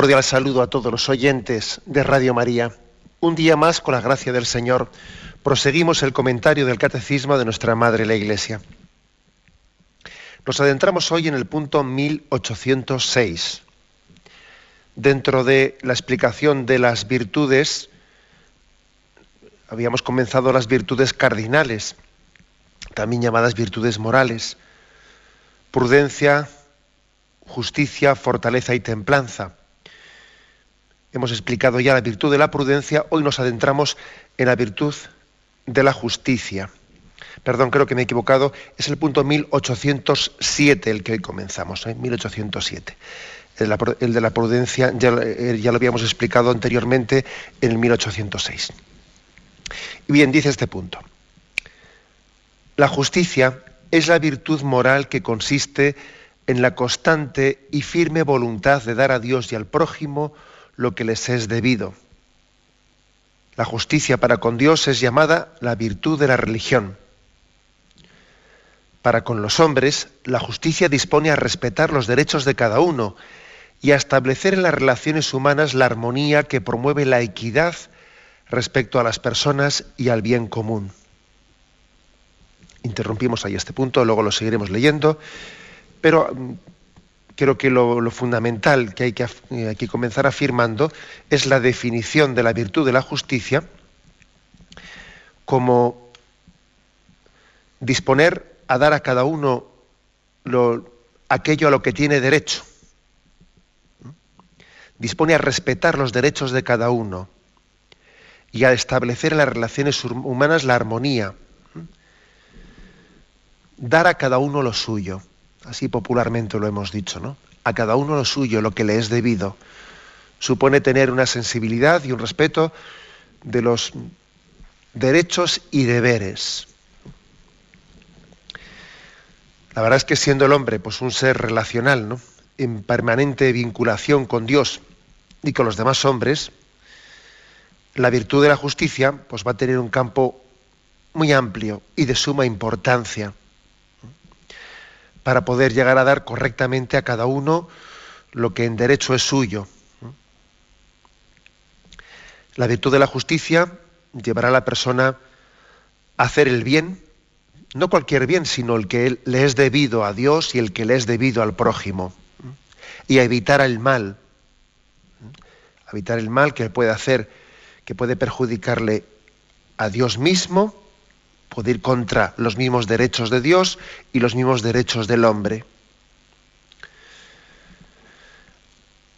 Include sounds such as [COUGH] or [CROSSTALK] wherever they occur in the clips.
Cordial saludo a todos los oyentes de Radio María. Un día más, con la gracia del Señor, proseguimos el comentario del Catecismo de nuestra Madre la Iglesia. Nos adentramos hoy en el punto 1806. Dentro de la explicación de las virtudes, habíamos comenzado las virtudes cardinales, también llamadas virtudes morales, prudencia, justicia, fortaleza y templanza. Hemos explicado ya la virtud de la prudencia, hoy nos adentramos en la virtud de la justicia. Perdón, creo que me he equivocado, es el punto 1807 el que hoy comenzamos, ¿eh? 1807. El, de la prudencia ya, eh, ya lo habíamos explicado anteriormente en el 1806. Y bien, dice este punto. La justicia es la virtud moral que consiste en la constante y firme voluntad de dar a Dios y al prójimo lo que les es debido. La justicia para con Dios es llamada la virtud de la religión. Para con los hombres, la justicia dispone a respetar los derechos de cada uno y a establecer en las relaciones humanas la armonía que promueve la equidad respecto a las personas y al bien común. Interrumpimos ahí este punto, luego lo seguiremos leyendo, pero creo que lo, fundamental que hay que, eh, hay que, comenzar afirmando es la definición de la virtud de la justicia como disponer a dar a cada uno lo, aquello a lo que tiene derecho. Dispone a respetar los derechos de cada uno y a establecer en las relaciones humanas la armonía. Dar a cada uno lo suyo así popularmente lo hemos dicho, ¿no? A cada uno lo suyo, lo que le es debido. Supone tener una sensibilidad y un respeto de los derechos y deberes. La verdad es que siendo el hombre pues un ser relacional, ¿no? en permanente vinculación con Dios y con los demás hombres, la virtud de la justicia pues va a tener un campo muy amplio y de suma importancia para poder llegar a dar correctamente a cada uno lo que en derecho es suyo. La virtud de la justicia llevará a la persona a hacer el bien, no cualquier bien, sino el que le es debido a Dios y el que le es debido al prójimo, y a evitar el mal, evitar el mal que puede hacer, que puede perjudicarle a Dios mismo puede ir contra los mismos derechos de Dios y los mismos derechos del hombre.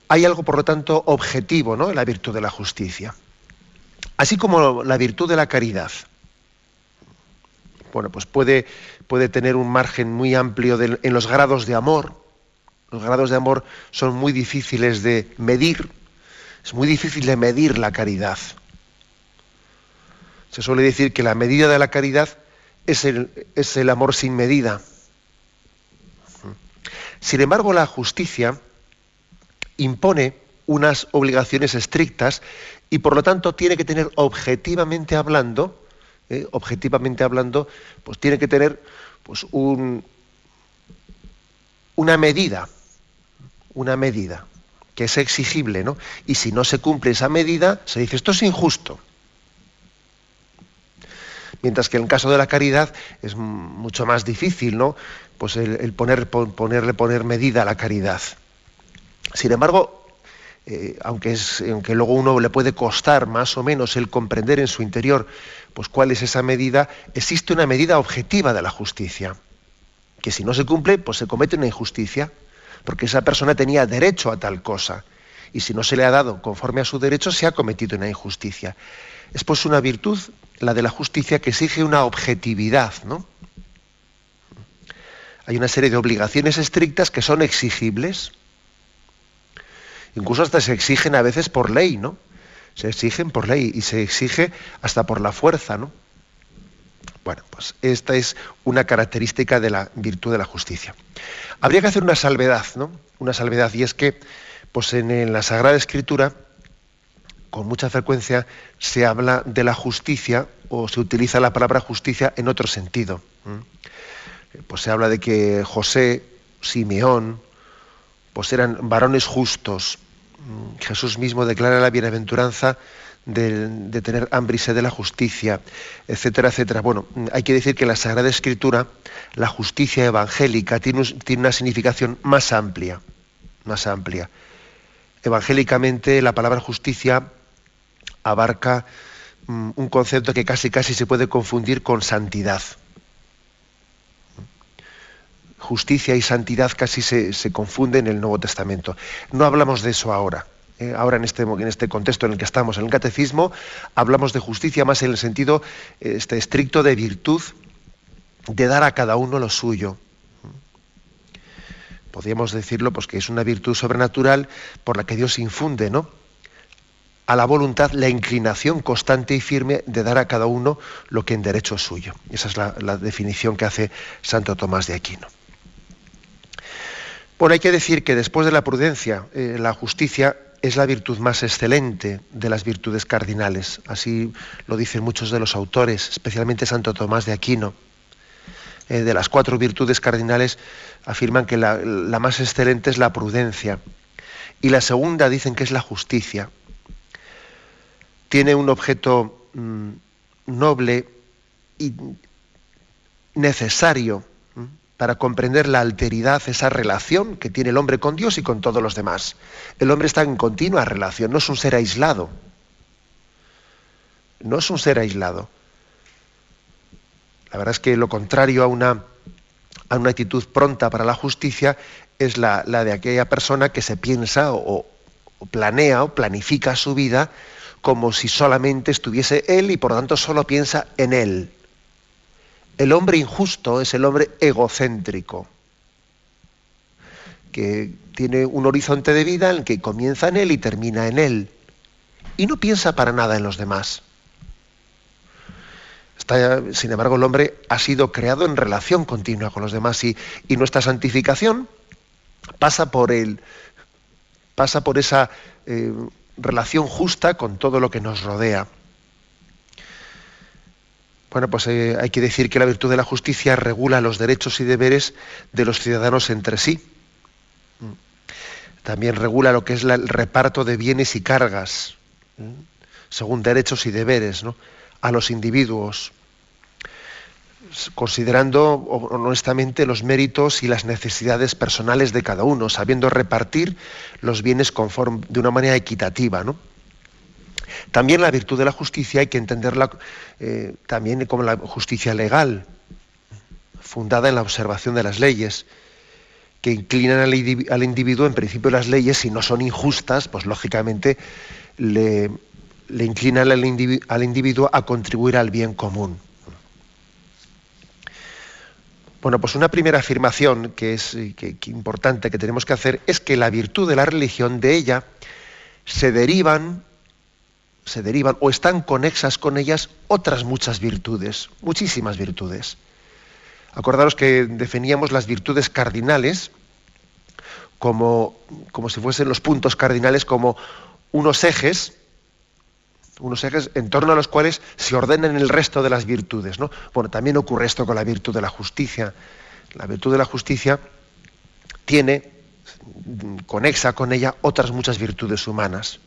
Hay algo, por lo tanto, objetivo ¿no? en la virtud de la justicia. Así como la virtud de la caridad. Bueno, pues puede, puede tener un margen muy amplio en los grados de amor. Los grados de amor son muy difíciles de medir. Es muy difícil de medir la caridad. Se suele decir que la medida de la caridad es el, amor sin medida. Sin embargo, la justicia impone unas obligaciones estrictas y por lo tanto tiene que tener objetivamente hablando, ¿eh? objetivamente hablando, pues tiene que tener pues un, una medida, una medida que es exigible, ¿no? Y si no se cumple esa medida, se dice esto es injusto mientras que en el caso de la caridad es mucho más difícil, ¿no? Pues el, poner, ponerle poner medida a la caridad. Sin embargo, eh, aunque, es, aunque luego uno le puede costar más o menos el comprender en su interior pues cuál es esa medida, existe una medida objetiva de la justicia, que si no se cumple, pues se comete una injusticia, porque esa persona tenía derecho a tal cosa, y si no se le ha dado conforme a su derecho, se ha cometido una injusticia. Es pues una virtud, la de la justicia, que exige una objetividad, ¿no? Hay una serie de obligaciones estrictas que son exigibles. Incluso hasta se exigen a veces por ley, ¿no? Se exigen por ley y se exige hasta por la fuerza, ¿no? Bueno, pues esta es una característica de la virtud de la justicia. Habría que hacer una salvedad, ¿no? Una salvedad, y es que, pues en, la Sagrada Escritura, con mucha frecuencia se habla de la justicia o se utiliza la palabra justicia en otro sentido. Pues se habla de que José, Simeón, pues eran varones justos. Jesús mismo declara la bienaventuranza de, tener hambre y sed de la justicia, etcétera, etcétera. Bueno, hay que decir que la Sagrada Escritura, la justicia evangélica, tiene, tiene una significación más amplia, más amplia. Evangélicamente la palabra justicia abarca mm, un concepto que casi casi se puede confundir con santidad. Justicia y santidad casi se, se confunden en el Nuevo Testamento. No hablamos de eso ahora. Eh, ahora en este, en este contexto en el que estamos, en el catecismo, hablamos de justicia más en el sentido este, estricto de virtud, de dar a cada uno lo suyo. Podríamos decirlo pues, que es una virtud sobrenatural por la que Dios infunde, ¿no? A la voluntad la inclinación constante y firme de dar a cada uno lo que en derecho es suyo. Esa es la, definición que hace Santo Tomás de Aquino. Bueno, hay que decir que después de la prudencia, eh, la justicia es la virtud más excelente de las virtudes cardinales. Así lo dicen muchos de los autores, especialmente Santo Tomás de Aquino. Eh, de las cuatro virtudes cardinales afirman que la, más excelente es la prudencia. Y la segunda dicen que es la justicia. Tiene un objeto mm, noble y necesario para comprender la alteridad, esa relación que tiene el hombre con Dios y con todos los demás. El hombre está en continua relación, no es un ser aislado. No es un ser aislado. La verdad es que lo contrario a una, a una actitud pronta para la justicia es la, de aquella persona que se piensa o planea o planifica su vida como si solamente estuviese él y por tanto solo piensa en él. El hombre injusto es el hombre egocéntrico, que tiene un horizonte de vida en el que comienza en él y termina en él, y no piensa para nada en los demás. sin embargo, el hombre ha sido creado en relación continua con los demás y, nuestra santificación pasa por el, pasa por esa eh, relación justa con todo lo que nos rodea. Bueno, pues eh, hay que decir que la virtud de la justicia regula los derechos y deberes de los ciudadanos entre sí. También regula lo que es el reparto de bienes y cargas, según derechos y deberes, a los individuos, considerando honestamente los méritos y las necesidades personales de cada uno, sabiendo repartir los bienes de una manera equitativa. ¿no? También la virtud de la justicia hay que entenderla eh, también como la justicia legal, fundada en la observación de las leyes, que inclinan al, individuo, en principio las leyes, si no son injustas, pues lógicamente le, inclinan al, individuo a contribuir al bien común. Bueno, pues una primera afirmación que es importante que tenemos que hacer es que la virtud de la religión, de ella, se derivan se derivan o están conexas con ellas otras muchas virtudes, muchísimas virtudes. Acordaros que definíamos las virtudes cardinales como, como si fuesen los puntos cardinales, como unos ejes, unos ejes en torno a los cuales se ordenan el resto de las virtudes. ¿no? Bueno, también ocurre esto con la virtud de la justicia. La virtud de la justicia tiene, conexa con ella otras muchas virtudes humanas.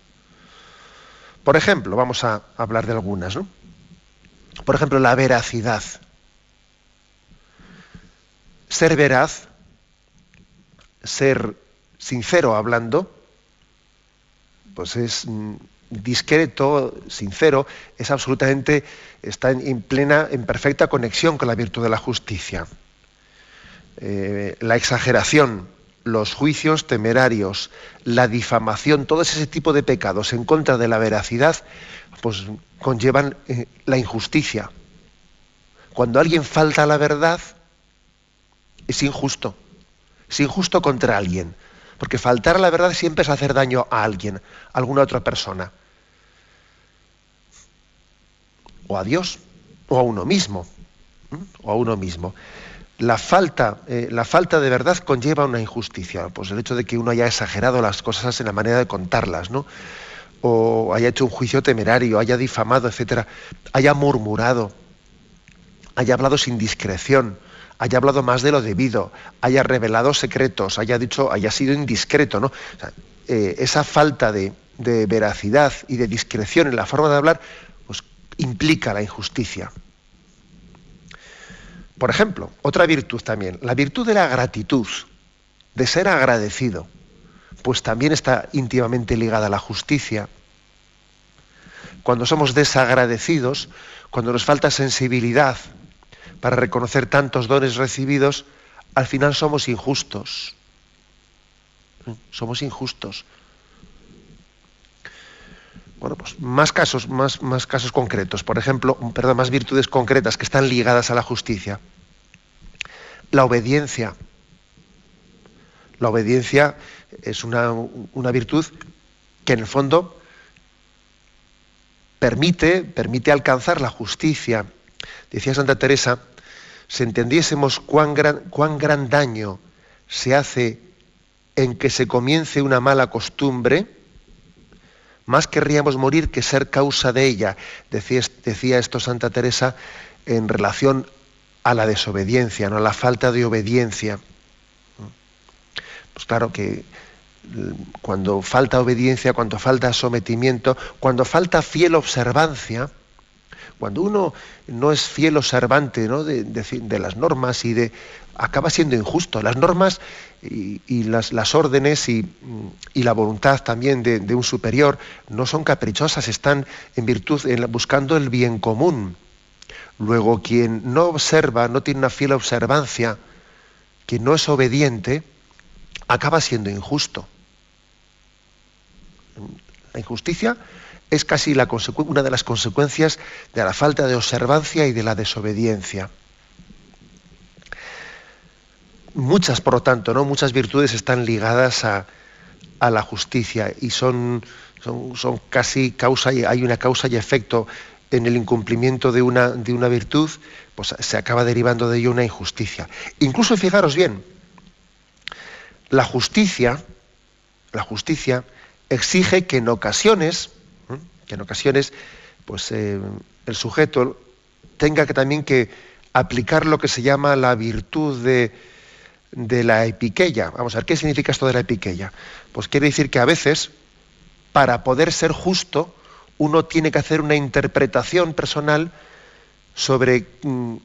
Por ejemplo, vamos a hablar de algunas, ¿no? Por ejemplo, la veracidad. Ser veraz, ser sincero hablando, pues es mm, discreto, sincero, es absolutamente, está en, plena, en perfecta conexión con la virtud de la justicia. Eh, la exageración, los juicios temerarios, la difamación, todo ese tipo de pecados en contra de la veracidad, pues conllevan eh, la injusticia. Cuando alguien falta a la verdad, es injusto. Es injusto contra alguien. Porque faltar a la verdad siempre es hacer daño a alguien, a alguna otra persona. O a Dios, o a uno mismo. O a uno mismo. La falta, eh, la falta de verdad conlleva una injusticia. Pues el hecho de que uno haya exagerado las cosas en la manera de contarlas, ¿no? O haya hecho un juicio temerario, haya difamado, etcétera, haya murmurado, haya hablado sin discreción, haya hablado más de lo debido, haya revelado secretos, haya dicho, haya sido indiscreto, ¿no? Eh, esa falta de, veracidad y de discreción en la forma de hablar, pues implica la injusticia. Por ejemplo, otra virtud también, la virtud de la gratitud, de ser agradecido, pues también está íntimamente ligada a la justicia. Cuando somos desagradecidos, cuando nos falta sensibilidad para reconocer tantos dones recibidos, al final somos injustos. Somos injustos. Bueno, pues más casos, más, casos concretos. Por ejemplo, perdón, más virtudes concretas que están ligadas a la justicia. La obediencia. La obediencia es una, una virtud que en el fondo permite, permite alcanzar la justicia. Decía Santa Teresa si entendiésemos cuán gran, daño se hace en que se comience una mala costumbre, más querríamos morir que ser causa de ella. Decía, decía, esto Santa Teresa en relación a la desobediencia, ¿no? a la falta de obediencia. Pues claro que mm, cuando falta obediencia, cuando falta sometimiento, cuando falta fiel observancia, cuando uno no es fiel observante De, las normas y de acaba siendo injusto. Las normas y, las, órdenes y, la voluntad también de, un superior no son caprichosas, están en virtud, buscando el bien común. Luego, quien no observa, no tiene una fiel observancia, quien no es obediente, acaba siendo injusto. La injusticia es casi una de las consecuencias de la falta de observancia y de la desobediencia. Muchas, por lo tanto, ¿no? muchas virtudes están ligadas a, la justicia y son, son, casi causa y hay una causa y efecto en el incumplimiento de una, de una virtud, pues se acaba derivando de ello una injusticia. Incluso fijaros bien, la justicia, la justicia exige que en ocasiones que en ocasiones pues, eh, el sujeto tenga que también que aplicar lo que se llama la virtud de, de la epiqueya. Vamos a ver, ¿qué significa esto de la epiqueya? Pues quiere decir que a veces, para poder ser justo, uno tiene que hacer una interpretación personal sobre, mm,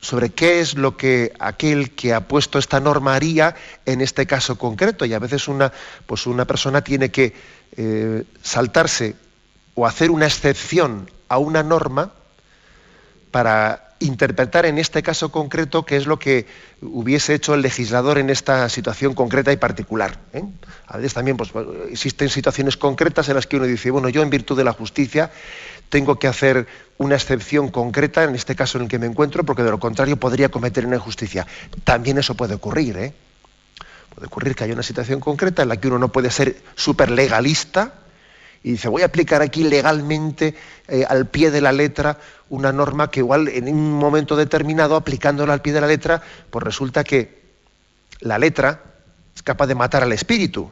sobre qué es lo que aquel que ha puesto esta norma haría en este caso concreto. Y a veces una, pues una persona tiene que eh, saltarse o hacer una excepción a una norma para interpretar en este caso concreto qué es lo que hubiese hecho el legislador en esta situación concreta y particular. ¿eh? A veces también pues, existen situaciones concretas en las que uno dice, bueno, yo en virtud de la justicia tengo que hacer una excepción concreta en este caso en el que me encuentro, porque de lo contrario podría cometer una injusticia. También eso puede ocurrir. ¿eh? Puede ocurrir que haya una situación concreta en la que uno no puede ser súper legalista, y dice, voy a aplicar aquí legalmente eh, al pie de la letra una norma que igual en un momento determinado, aplicándola al pie de la letra, pues resulta que la letra es capaz de matar al espíritu.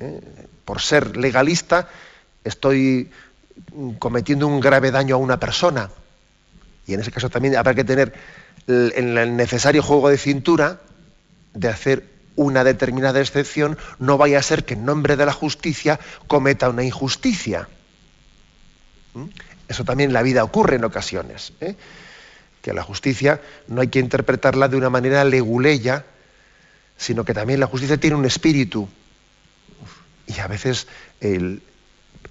¿eh? Por ser legalista estoy cometiendo un grave daño a una persona. Y en ese caso también habrá que tener el necesario juego de cintura de hacer una determinada excepción, no vaya a ser que en nombre de la justicia cometa una injusticia. ¿Mm? Eso también en la vida ocurre en ocasiones. ¿eh? Que la justicia no hay que interpretarla de una manera leguleya, sino que también la justicia tiene un espíritu. Y a veces, el,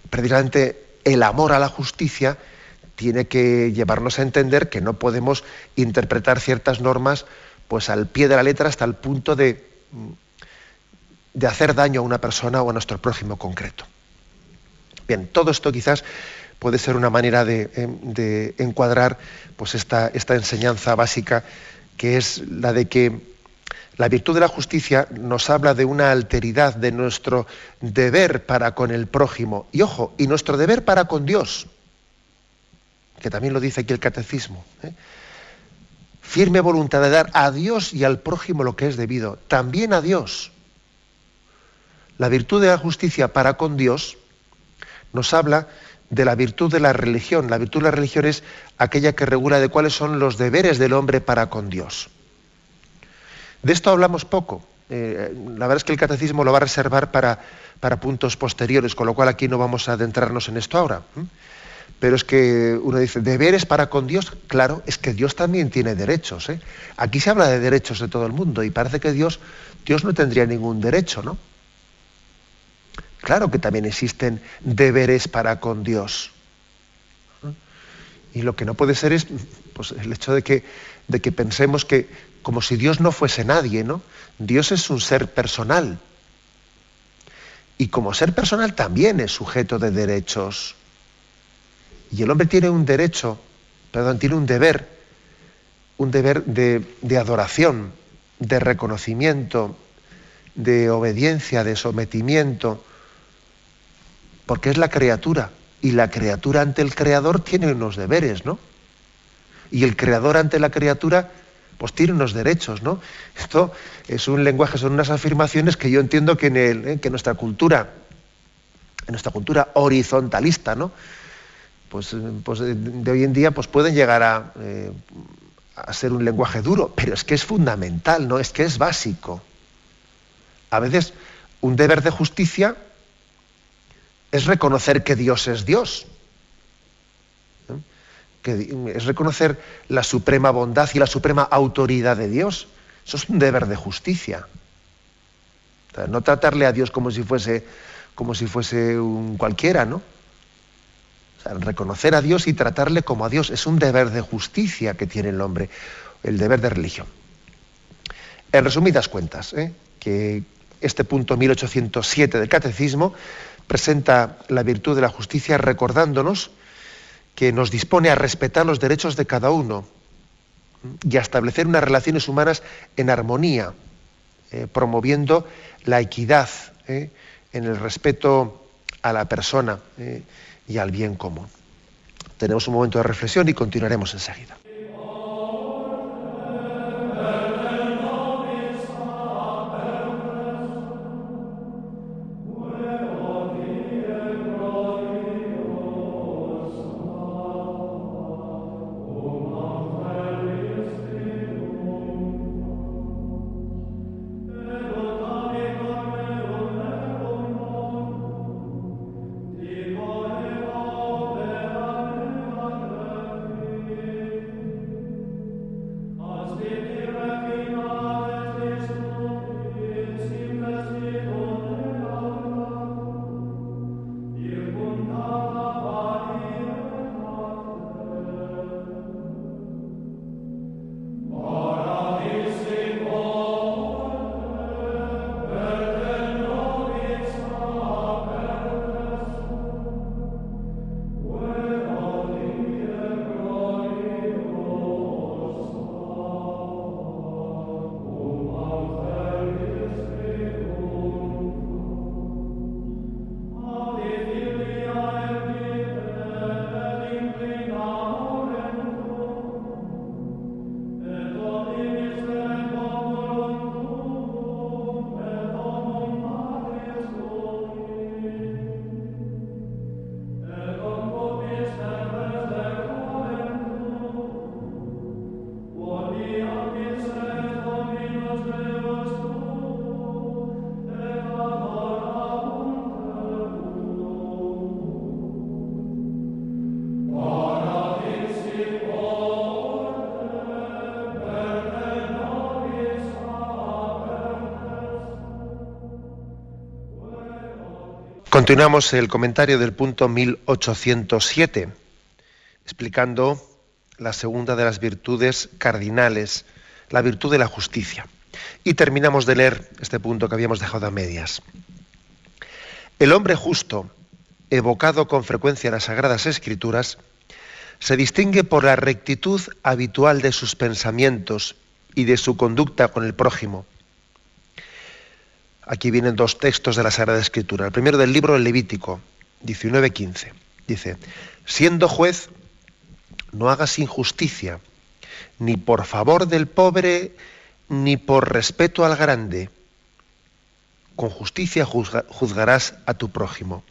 precisamente, el amor a la justicia tiene que llevarnos a entender que no podemos interpretar ciertas normas pues al pie de la letra hasta el punto de de hacer daño a una persona o a nuestro prójimo concreto. Bien, todo esto quizás puede ser una manera de, em, encuadrar pues esta, esta enseñanza básica que es la de que la virtud de la justicia nos habla de una alteridad de nuestro deber para con el prójimo. Y ojo, y nuestro deber para con Dios, que también lo dice aquí el catecismo. ¿eh? Firme voluntad de dar a Dios y al prójimo lo que es debido, también a Dios. La virtud de la justicia para con Dios nos habla de la virtud de la religión. La virtud de la religión es aquella que regula de cuáles son los deberes del hombre para con Dios. De esto hablamos poco. Eh, la verdad es que el catecismo lo va a reservar para, para, puntos posteriores, con lo cual aquí no vamos a adentrarnos en esto ahora. Pero es que uno dice, deberes para con Dios, claro, es que Dios también tiene derechos. ¿eh? Aquí se habla de derechos de todo el mundo y parece que Dios, Dios no tendría ningún derecho, ¿no? Claro que también existen deberes para con Dios. Y lo que no puede ser es pues, el hecho de que, de que pensemos que como si Dios no fuese nadie, ¿no? Dios es un ser personal. Y como ser personal también es sujeto de derechos. Y el hombre tiene un derecho, perdón, tiene un deber, un deber de, adoración, de reconocimiento, de obediencia, de sometimiento, porque es la criatura. Y la criatura ante el creador tiene unos deberes, ¿no? Y el creador ante la criatura, pues tiene unos derechos, ¿no? Esto es un lenguaje, son unas afirmaciones que yo entiendo que en el, ¿eh? que nuestra cultura, en nuestra cultura horizontalista, ¿no? Pues, pues de hoy en día pues pueden llegar a, eh, a ser un lenguaje duro, pero es que es fundamental, ¿no? Es que es básico. A veces un deber de justicia es reconocer que Dios es Dios. ¿eh? Que es reconocer la suprema bondad y la suprema autoridad de Dios. Eso es un deber de justicia. no tratarle a Dios como si fuese, como si fuese un cualquiera, ¿no? Reconocer a Dios y tratarle como a Dios. Es un deber de justicia que tiene el hombre, el deber de religión. En resumidas cuentas, ¿eh? que este punto 1807 del Catecismo presenta la virtud de la justicia recordándonos que nos dispone a respetar los derechos de cada uno y a establecer unas relaciones humanas en armonía, eh, promoviendo la equidad eh, en el respeto a la persona y al bien común. Tenemos un momento de reflexión y continuaremos enseguida. Continuamos el comentario del punto 1807, explicando la segunda de las virtudes cardinales, la virtud de la justicia. Y terminamos de leer este punto que habíamos dejado a medias. El hombre justo, evocado con frecuencia en las Sagradas Escrituras, se distingue por la rectitud habitual de sus pensamientos y de su conducta con el prójimo. Aquí vienen dos textos de la Sagrada Escritura. El primero del libro del Levítico, 19:15. Dice, siendo juez, no hagas injusticia, ni por favor del pobre, ni por respeto al grande. Con justicia juzgarás a tu prójimo.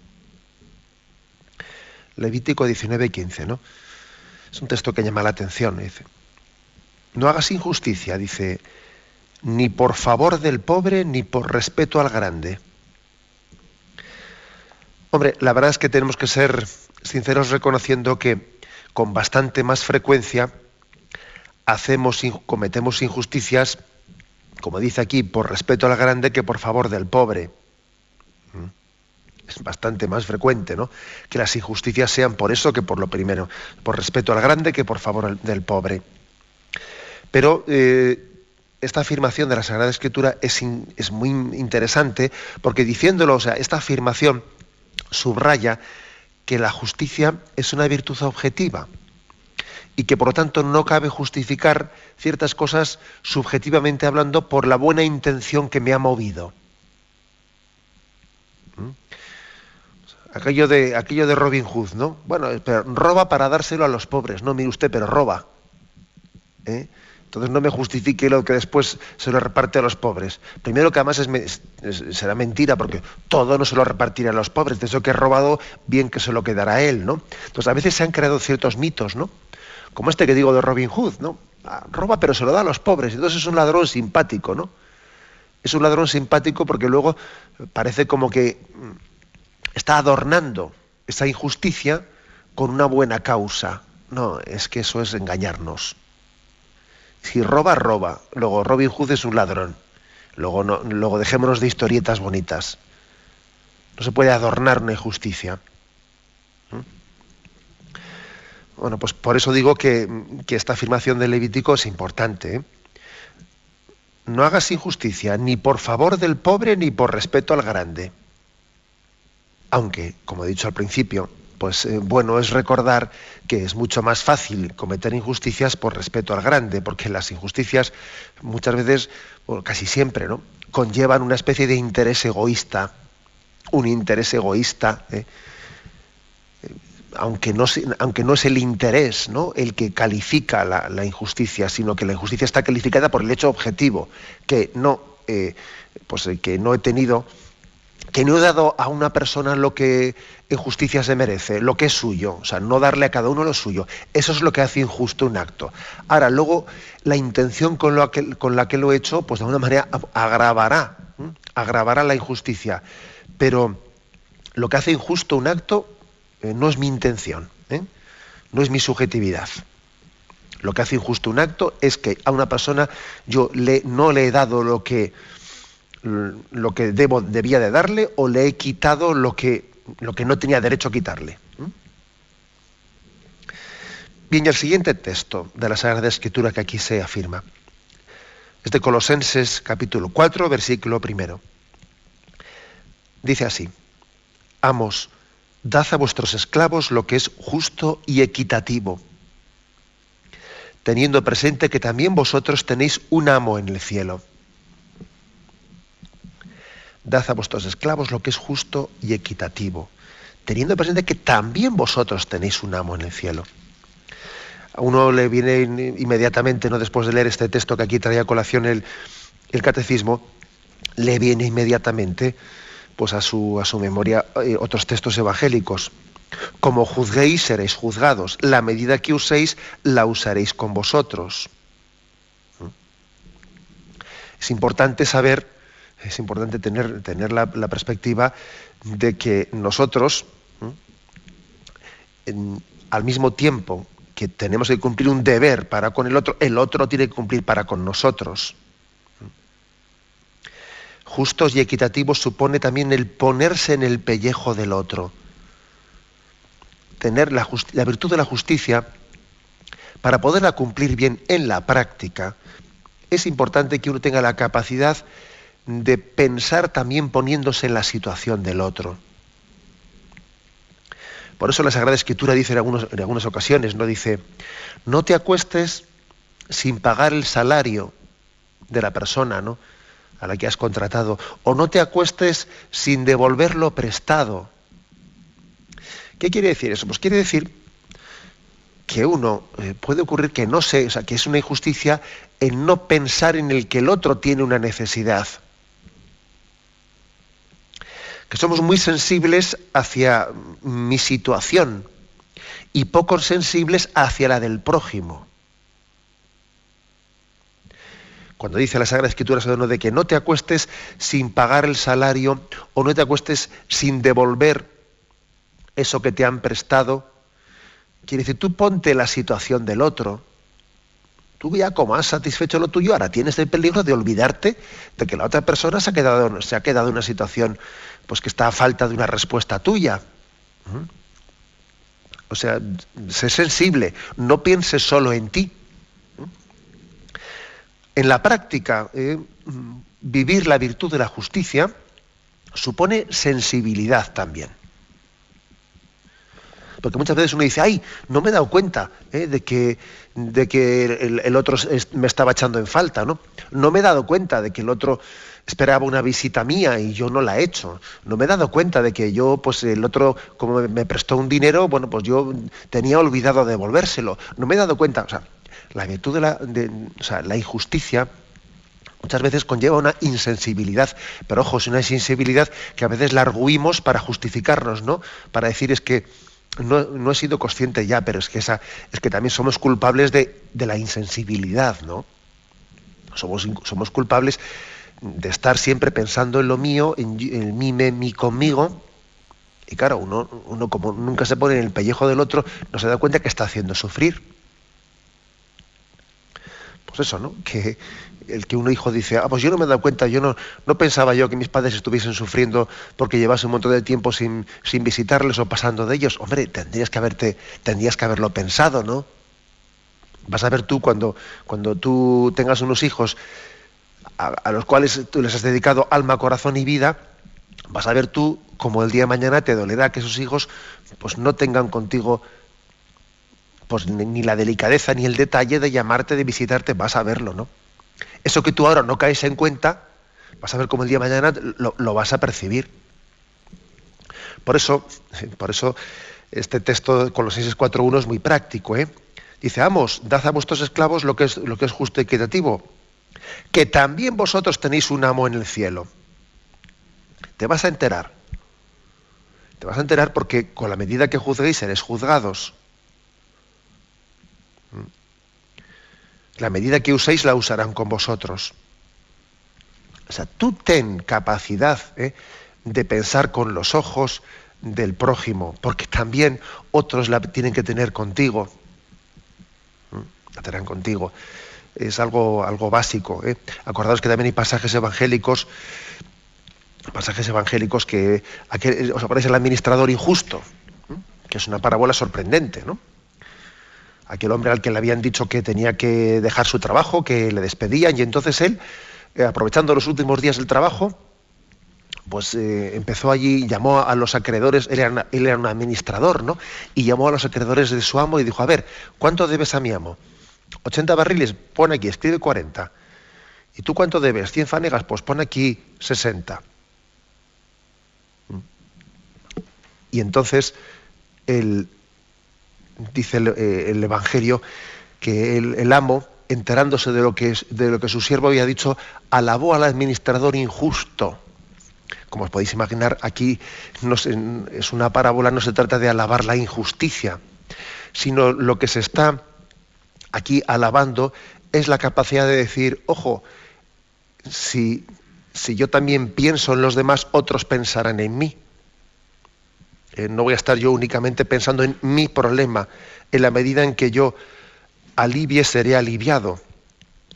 Levítico 19:15, ¿no? Es un texto que llama la atención. Dice, no hagas injusticia, dice, ni por favor del pobre, ni por respeto al grande. Hombre, la verdad es que tenemos que ser sinceros reconociendo que con bastante más frecuencia hacemos, cometemos injusticias, como dice aquí, por respeto al grande que por favor del pobre. ¿Mm? Es bastante más frecuente, ¿no? Que las injusticias sean por eso que por lo primero, por respeto al grande que por favor del pobre. Pero eh, esta afirmación de la Sagrada Escritura es, muy interesante porque diciéndolo, o sea, esta afirmación subraya que la justicia es una virtud objetiva y que por lo tanto no cabe justificar ciertas cosas subjetivamente hablando por la buena intención que me ha movido. ¿Mm? Aquello de, aquello de Robin Hood, ¿no? Bueno, pero roba para dárselo a los pobres, no, mire usted, pero roba. ¿eh? Entonces no me justifique lo que después se lo reparte a los pobres. Primero que además será mentira porque todo no se lo repartirá a los pobres. De eso que he robado, bien que se lo quedará a él, ¿no? Entonces a veces se han creado ciertos mitos, ¿no? Como este que digo de Robin Hood, ¿no? Ah, roba pero se lo da a los pobres. Entonces es un ladrón simpático, ¿no? Es un ladrón simpático porque luego parece como que mm, está adornando esa injusticia con una buena causa. No, es que eso es engañarnos. Si roba, roba. Luego Robin Hood es un ladrón. Luego, luego dejémonos de historietas bonitas. No se puede adornar una injusticia. ¿Mm? Bueno, pues por eso digo que, esta afirmación del Levítico es importante. ¿eh? No hagas injusticia ni por favor del pobre ni por respeto al grande. Aunque, como he dicho al principio, pues eh, bueno es recordar que es mucho más fácil cometer injusticias por respeto al grande, porque las injusticias muchas veces, casi siempre, ¿no? conllevan una especie de interés egoísta, un interés egoísta, ¿eh? Eh, aunque, no, aunque no es el interés ¿no? el que califica la, injusticia, sino que la injusticia está calificada por el hecho objetivo, que no, pues, que no he tenido que no he dado a una persona lo que en justicia se merece, lo que es suyo, o sea, no darle a cada uno lo suyo. Eso es lo que hace injusto un acto. Ahora, luego, la intención con, la que lo he hecho, pues de alguna manera agravará, agravará la injusticia. Pero lo que hace injusto un acto eh, no es mi intención, ¿eh? no es mi subjetividad. Lo que hace injusto un acto es que a una persona yo le, no le he dado lo que lo que debía de darle o le he quitado lo que, lo que no tenía derecho a quitarle. Bien, el siguiente texto de la Sagrada Escritura que aquí se afirma es de Colosenses capítulo 4, versículo primero. Dice así, Amos, dad a vuestros esclavos lo que es justo y equitativo, teniendo presente que también vosotros tenéis un amo en el cielo dad a vuestros esclavos lo que es justo y equitativo, teniendo presente que también vosotros tenéis un amo en el cielo. A uno le viene inmediatamente, no después de leer este texto que aquí traía a colación el, catecismo, le viene inmediatamente pues a su, a su memoria eh, otros textos evangélicos. Como juzguéis, seréis juzgados. La medida que uséis, la usaréis con vosotros. ¿Mm? Es importante saber es importante tener, tener la, perspectiva de que nosotros, al mismo tiempo que tenemos que cumplir un deber para con el otro, el otro tiene que cumplir para con nosotros. Justos y equitativos supone también el ponerse en el pellejo del otro. Tener la, la virtud de la justicia, para poderla cumplir bien en la práctica, es importante que uno tenga la capacidad de pensar también poniéndose en la situación del otro. Por eso la Sagrada Escritura dice en, algunas ocasiones, no dice, no te acuestes sin pagar el salario de la persona, ¿no? a la que has contratado, o no te acuestes sin devolverlo prestado. ¿Qué quiere decir eso? Pues quiere decir que uno eh, puede ocurrir que no sé, o sea, que es una injusticia en no pensar en el que el otro tiene una necesidad. Que somos muy sensibles hacia mi situación y poco sensibles hacia la del prójimo. Cuando dice la Sagrada Escritura de que no te acuestes sin pagar el salario o no te acuestes sin devolver eso que te han prestado, quiere decir, tú ponte la situación del otro. Tú ya como has satisfecho lo tuyo, ahora tienes el peligro de olvidarte de que la otra persona se ha quedado, se ha quedado en una situación pues que está a falta de una respuesta tuya. ¿Mm? O sea, sé sensible, no pienses solo en ti en la práctica, eh, vivir la virtud de la justicia supone sensibilidad también. Porque muchas veces uno dice, ay, no me he dado cuenta eh, de que, de que el, otro me estaba echando en falta, ¿no? No me he dado cuenta de que el otro esperaba una visita mía y yo no la he hecho. No me he dado cuenta de que yo, pues el otro, como me prestó un dinero, bueno, pues yo tenía olvidado devolvérselo. No me he dado cuenta, o sea, la virtud de la, o sea, la injusticia muchas veces conlleva una insensibilidad, pero ojo, es una insensibilidad que a veces la arguimos para justificarnos, ¿no? Para decir es que no, he sido consciente ya, pero es que esa, es que también somos culpables de, la insensibilidad, ¿no? Somos, somos culpables de estar siempre pensando en lo mío, en, en mí, me, mí conmigo, y claro, uno, uno como nunca se pone en el pellejo del otro, no se da cuenta que está haciendo sufrir pues eso, ¿no? Que el que un hijo dice, ah, pues yo no me he dado cuenta, yo no, no pensaba yo que mis padres estuviesen sufriendo porque llevase un montón de tiempo sin, sin visitarles o pasando de ellos. Hombre, tendrías que haberte, tendrías que haberlo pensado, ¿no? Vas a ver tú cuando, cuando tú tengas unos hijos a, los cuales tú les has dedicado alma, corazón y vida, vas a ver tú como el día de mañana te dolerá que esos hijos pues no tengan contigo pues ni la delicadeza ni el detalle de llamarte, de visitarte, vas a verlo, ¿no? Eso que tú ahora no caes en cuenta, vas a ver cómo el día de mañana lo, vas a percibir. Por eso, por eso este texto con los 641 es muy práctico, ¿eh? Dice, vamos, dad a vuestros esclavos lo que es, lo que es justo y equitativo, que también vosotros tenéis un amo en el cielo. Te vas a enterar. Te vas a enterar porque con la medida que juzguéis seréis juzgados. La medida que uséis la usarán con vosotros. O sea, tú ten capacidad ¿eh? de pensar con los ojos del prójimo, porque también otros la tienen que tener contigo. ¿Mm? La tendrán contigo. Es algo, algo básico. ¿eh? Acordaos que también hay pasajes evangélicos, pasajes evangélicos que os aparece el administrador injusto, que es una parábola sorprendente, ¿no? aquel hombre al que le habían dicho que tenía que dejar su trabajo, que le despedían, y entonces él, eh, aprovechando los últimos días del trabajo, pues eh, empezó allí, llamó a los acreedores, él era, un administrador, ¿no? Y llamó a los acreedores de su amo y dijo, a ver, ¿cuánto debes a mi amo? 80 barriles, pone aquí, escribe 40. ¿Y tú cuánto debes? 100 fanegas, pues pone aquí 60. Y entonces el, dice eh, el, Evangelio, que el, amo, enterándose de lo, que de lo que su siervo había dicho, alabó al administrador injusto. Como os podéis imaginar, aquí no es una parábola, no se trata de alabar la injusticia, sino lo que se está aquí alabando es la capacidad de decir, ojo, si, si yo también pienso en los demás, otros pensarán en mí. Eh, no voy a estar yo únicamente pensando en mi problema. En la medida en que yo alivie, seré aliviado.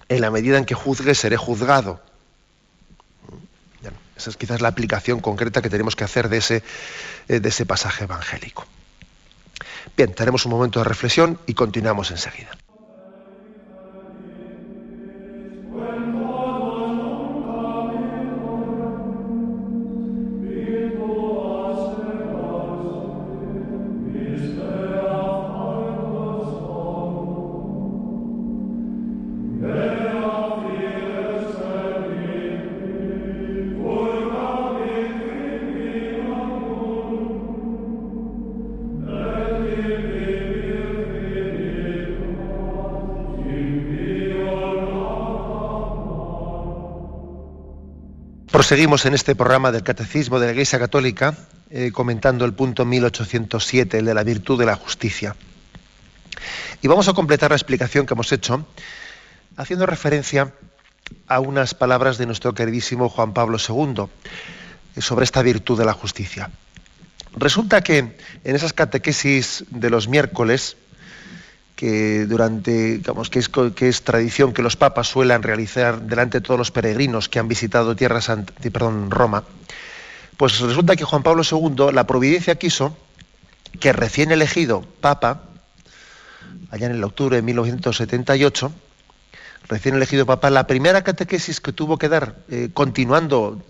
En la medida en que juzgue, seré juzgado. Esa es quizás la aplicación concreta que tenemos que hacer de ese, eh, de ese pasaje evangélico. Bien, tenemos un momento de reflexión y continuamos enseguida. Proseguimos en este programa del Catecismo de la Iglesia Católica eh, comentando el punto 1807, el de la virtud de la justicia. Y vamos a completar la explicación que hemos hecho haciendo referencia a unas palabras de nuestro queridísimo Juan Pablo II eh, sobre esta virtud de la justicia. Resulta que en esas catequesis de los miércoles, que durante, digamos, que es, tradición que los papas suelen realizar delante de todos los peregrinos que han visitado Tierra Santa, perdón, Roma, pues resulta que Juan Pablo II, la providencia quiso que recién elegido papa, allá en el octubre de 1978, recién elegido papa, la primera catequesis que tuvo que dar, eh, continuando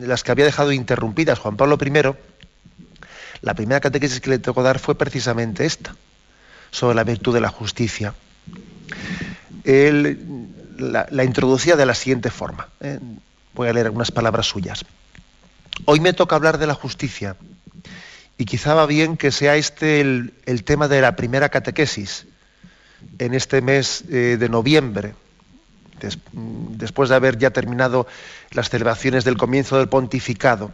las que había dejado interrumpidas Juan Pablo I, la primera catequesis que le tocó dar fue precisamente esta sobre la virtud de la justicia. Él la, introducía de la siguiente forma. ¿eh? Voy a leer algunas palabras suyas. Hoy me toca hablar de la justicia y quizá va bien que sea este el, tema de la primera catequesis en este mes eh, de noviembre, después de haber ya terminado las celebraciones del comienzo del pontificado.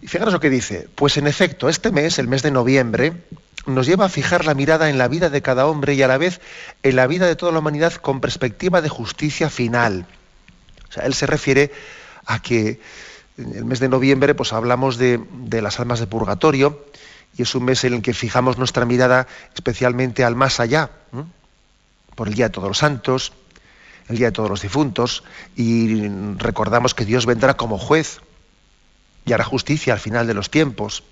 Y fijaros lo que dice, pues en efecto, este mes, el mes de noviembre, nos lleva a fijar la mirada en la vida de cada hombre y a la vez en la vida de toda la humanidad con perspectiva de justicia final. O sea, él se refiere a que en el mes de noviembre pues hablamos de, las almas de purgatorio y es un mes en el que fijamos nuestra mirada especialmente al más allá, por el Día de Todos los Santos, el Día de Todos los Difuntos, y recordamos que Dios vendrá como juez y hará justicia al final de los tiempos.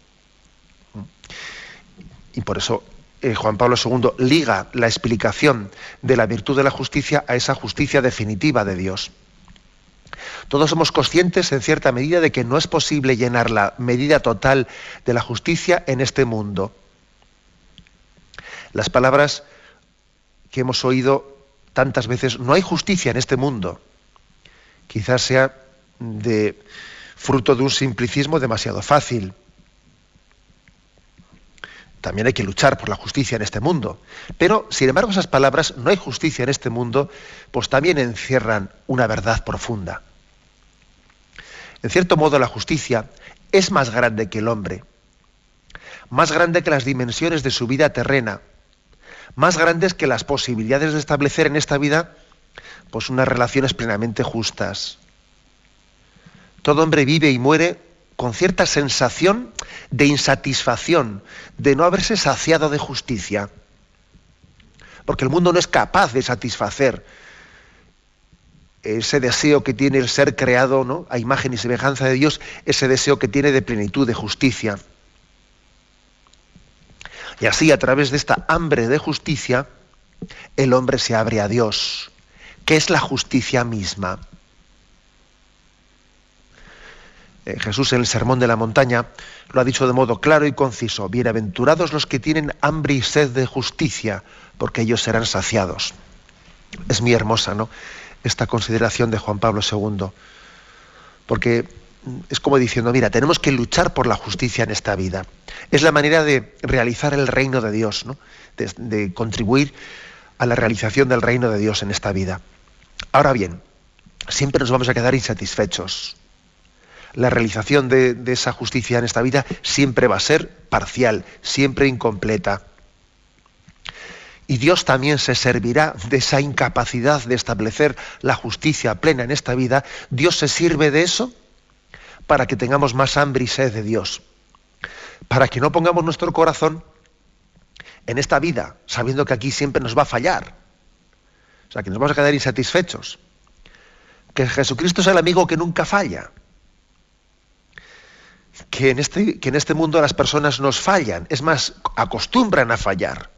Y por eso eh, Juan Pablo II liga la explicación de la virtud de la justicia a esa justicia definitiva de Dios. Todos somos conscientes en cierta medida de que no es posible llenar la medida total de la justicia en este mundo. Las palabras que hemos oído tantas veces, no hay justicia en este mundo, quizás sea fruto de un simplicismo demasiado fácil también hay que luchar por la justicia en este mundo. Pero, sin embargo, esas palabras, no hay justicia en este mundo, pues también encierran una verdad profunda. En cierto modo, la justicia es más grande que el hombre, más grande que las dimensiones de su vida terrena, más grandes que las posibilidades de establecer en esta vida pues unas relaciones plenamente justas. Todo hombre vive y muere con cierta sensación de insatisfacción, de no haberse saciado de justicia. Porque el mundo no es capaz de satisfacer ese deseo que tiene el ser creado ¿no? a imagen y semejanza de Dios, ese deseo que tiene de plenitud, de justicia. Y así, a través de esta hambre de justicia, el hombre se abre a Dios, que es la justicia misma. Eh, Jesús en el Sermón de la Montaña lo ha dicho de modo claro y conciso. Bienaventurados los que tienen hambre y sed de justicia, porque ellos serán saciados. Es muy hermosa, ¿no? Esta consideración de Juan Pablo II. Porque es como diciendo, mira, tenemos que luchar por la justicia en esta vida. Es la manera de realizar el reino de Dios, ¿no? de contribuir a la realización del reino de Dios en esta vida. Ahora bien, siempre nos vamos a quedar insatisfechos la realización de, esa justicia en esta vida siempre va a ser parcial, siempre incompleta. Y Dios también se servirá de esa incapacidad de establecer la justicia plena en esta vida. Dios se sirve de eso para que tengamos más hambre y sed de Dios. Para que no pongamos nuestro corazón en esta vida, sabiendo que aquí siempre nos va a fallar. O sea, que nos vamos a quedar insatisfechos. Que Jesucristo es el amigo que nunca falla que en, este, que en este mundo las personas nos fallan, es más, acostumbran a fallar.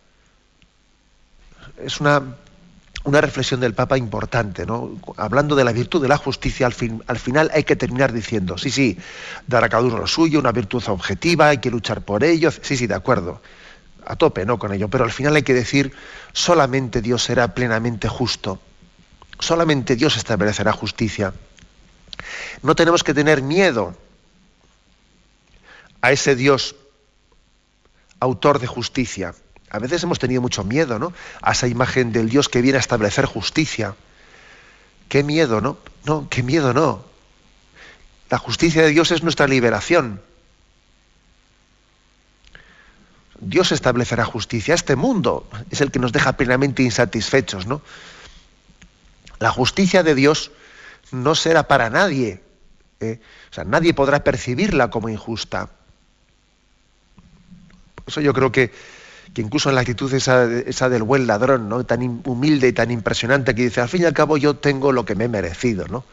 Es una, una reflexión del Papa importante, ¿no? Hablando de la virtud de la justicia, al, fin, al final hay que terminar diciendo, sí, sí, dar a cada uno lo suyo, una virtud objetiva, hay que luchar por ello, sí, sí, de acuerdo, a tope, ¿no? Con ello, pero al final hay que decir, solamente Dios será plenamente justo, solamente Dios establecerá justicia. No tenemos que tener miedo a ese Dios autor de justicia. A veces hemos tenido mucho miedo, ¿no? A esa imagen del Dios que viene a establecer justicia. Qué miedo, ¿no? No, qué miedo no. La justicia de Dios es nuestra liberación. Dios establecerá justicia. Este mundo es el que nos deja plenamente insatisfechos, ¿no? La justicia de Dios no será para nadie. ¿eh? O sea, nadie podrá percibirla como injusta. Eso yo creo que, que incluso en la actitud esa, esa, del buen ladrón, ¿no? tan humilde y tan impresionante, que dice, al fin y al cabo yo tengo lo que me he merecido. ¿no?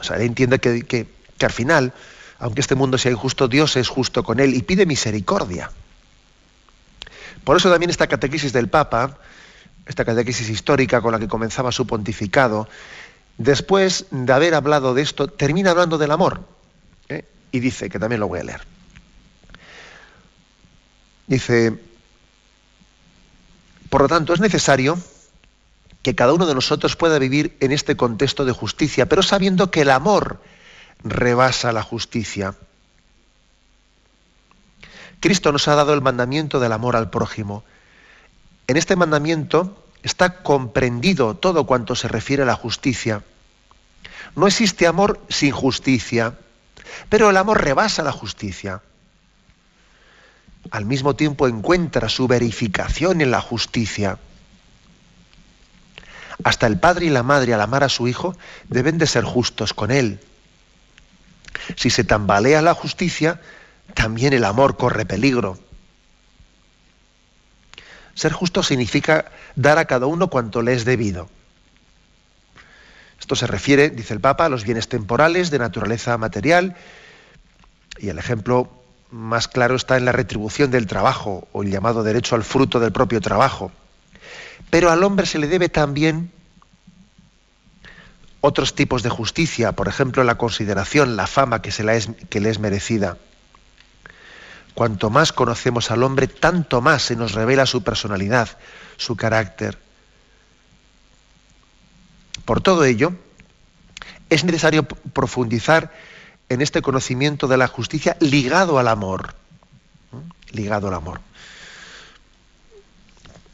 O sea, él entiende que, que, que al final, aunque este mundo sea injusto, Dios es justo con él y pide misericordia. Por eso también esta catequesis del Papa, esta catequesis histórica con la que comenzaba su pontificado, después de haber hablado de esto, termina hablando del amor. ¿eh? Y dice, que también lo voy a leer. Dice, por lo tanto, es necesario que cada uno de nosotros pueda vivir en este contexto de justicia, pero sabiendo que el amor rebasa la justicia. Cristo nos ha dado el mandamiento del amor al prójimo. En este mandamiento está comprendido todo cuanto se refiere a la justicia. No existe amor sin justicia, pero el amor rebasa la justicia. Al mismo tiempo encuentra su verificación en la justicia. Hasta el padre y la madre al amar a su hijo deben de ser justos con él. Si se tambalea la justicia, también el amor corre peligro. Ser justo significa dar a cada uno cuanto le es debido. Esto se refiere, dice el Papa, a los bienes temporales de naturaleza material y el ejemplo más claro está en la retribución del trabajo o el llamado derecho al fruto del propio trabajo. Pero al hombre se le debe también otros tipos de justicia, por ejemplo la consideración, la fama que, se le es merecida. Cuanto más conocemos al hombre, tanto más se nos revela su personalidad, su carácter. Por todo ello, es necesario profundizar en este conocimiento de la justicia ligado al amor. Ligado al amor.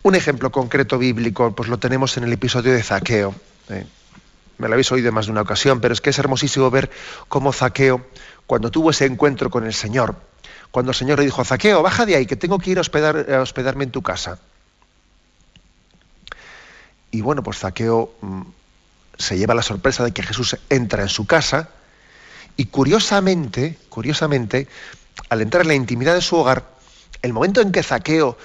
Un ejemplo concreto bíblico, pues lo tenemos en el episodio de Zaqueo. ¿eh? Me lo habéis oído más de una ocasión, pero es que es hermosísimo ver cómo Zaqueo, cuando tuvo ese encuentro con el Señor, cuando el Señor le dijo, Zaqueo, baja de ahí, que tengo que ir a, a hospedarme en tu casa. Y bueno, pues Zaqueo mmm, se lleva la sorpresa de que Jesús entra en su casa y curiosamente, curiosamente, al entrar en la intimidad de su hogar, el momento en que Zaqueo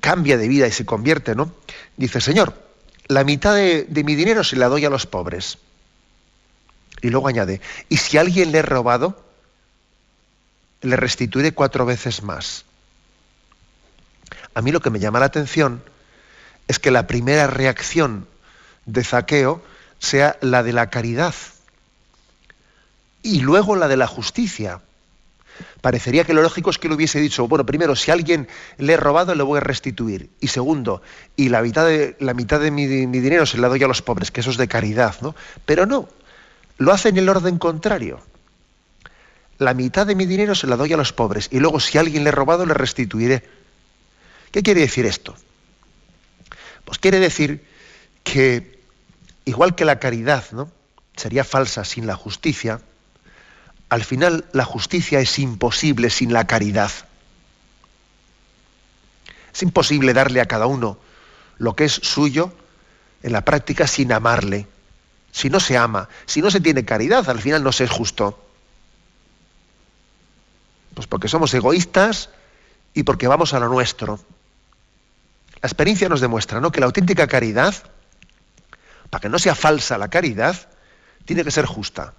cambia de vida y se convierte, ¿no? Dice, Señor, la mitad de, de mi dinero se la doy a los pobres. Y luego añade, y si alguien le he robado, le restituiré cuatro veces más. A mí lo que me llama la atención es que la primera reacción de Zaqueo sea la de la caridad y luego la de la justicia. Parecería que lo lógico es que le hubiese dicho, bueno, primero, si alguien le he robado, le voy a restituir. Y segundo, y la mitad de, la mitad de mi, dinero se la doy a los pobres, que eso es de caridad, ¿no? Pero no, lo hace en el orden contrario la mitad de mi dinero se la doy a los pobres y luego si alguien le he robado le restituiré. ¿Qué quiere decir esto? Pues quiere decir que igual que la caridad ¿no? sería falsa sin la justicia, al final la justicia es imposible sin la caridad. Es imposible darle a cada uno lo que es suyo en la práctica sin amarle. Si no se ama, si no se tiene caridad, al final no se es justo. Pues porque somos egoístas y porque vamos a lo nuestro. La experiencia nos demuestra ¿no? que la auténtica caridad, para que no sea falsa la caridad, tiene que ser justa.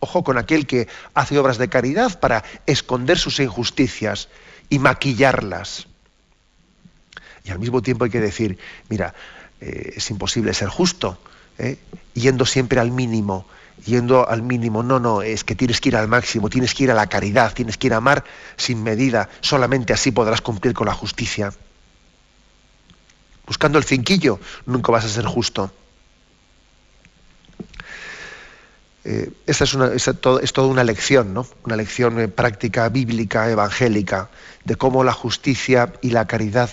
Ojo con aquel que hace obras de caridad para esconder sus injusticias y maquillarlas. Y al mismo tiempo hay que decir, mira, eh, es imposible ser justo, ¿eh? yendo siempre al mínimo, yendo al mínimo. No, no, es que tienes que ir al máximo, tienes que ir a la caridad, tienes que ir a amar sin medida. Solamente así podrás cumplir con la justicia. Buscando el cinquillo, nunca vas a ser justo. Eh, esta es, todo, es, toda una lección, ¿no? Una lección eh, práctica, bíblica, evangélica, de cómo la justicia y la caridad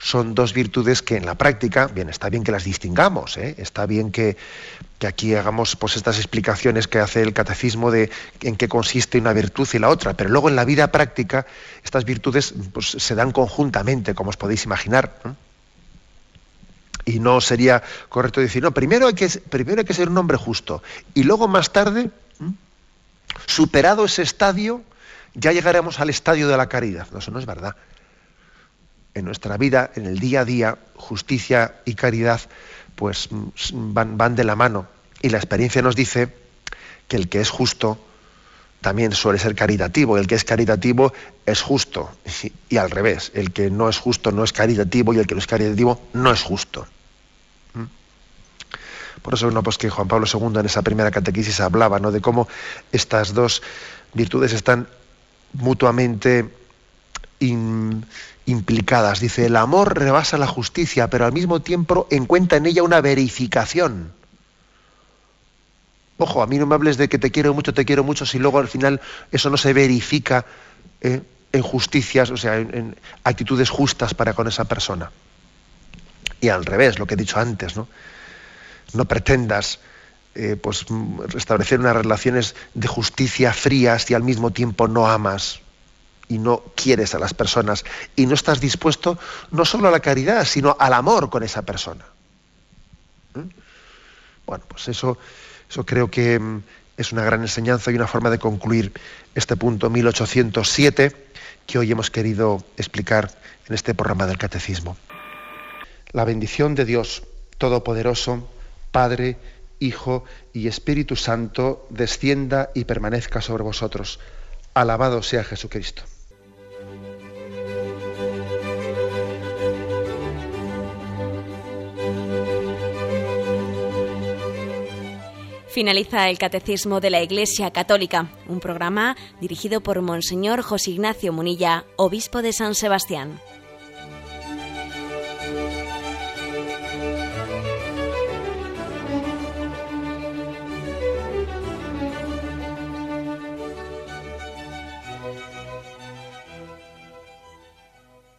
son dos virtudes que en la práctica, bien, está bien que las distingamos, ¿eh? está bien que, aquí hagamos pues estas explicaciones que hace el catecismo de en qué consiste una virtud y la otra, pero luego en la vida práctica estas virtudes pues, se dan conjuntamente, como os podéis imaginar. Y no sería correcto decir, no, primero hay que, primero hay que ser un hombre justo y luego más tarde, superado ese estadio, ya llegaremos al estadio de la caridad. No, eso no es verdad en nuestra vida, en el día a día, justicia y caridad, pues van, van de la mano. Y la experiencia nos dice que el que es justo también suele ser caritativo, el que es caritativo es justo, [LAUGHS] y, al revés, el que no es justo no es caritativo y el que no es caritativo no es justo. Por eso no, pues que Juan Pablo II en esa primera catequesis hablaba ¿no? de cómo estas dos virtudes están mutuamente implicadas. Dice, el amor rebasa la justicia, pero al mismo tiempo encuentra en ella una verificación. Ojo, a mí no me hables de que te quiero mucho, te quiero mucho, si luego al final eso no se verifica eh, en justicias, o sea, en, actitudes justas para con esa persona. Y al revés, lo que he dicho antes, ¿no? No pretendas eh, pues, restablecer unas relaciones de justicia frías y al mismo tiempo no amas y no quieres a las personas y no estás dispuesto no solo a la caridad, sino al amor con esa persona. ¿Mm? Bueno, pues eso, eso creo que mm, es una gran enseñanza y una forma de concluir este punto 1807 que hoy hemos querido explicar en este programa del Catecismo. La bendición de Dios Todopoderoso, Padre, Hijo y Espíritu Santo, descienda y permanezca sobre vosotros. Alabado sea Jesucristo. Finaliza el Catecismo de la Iglesia Católica, un programa dirigido por Monseñor José Ignacio Munilla, obispo de San Sebastián.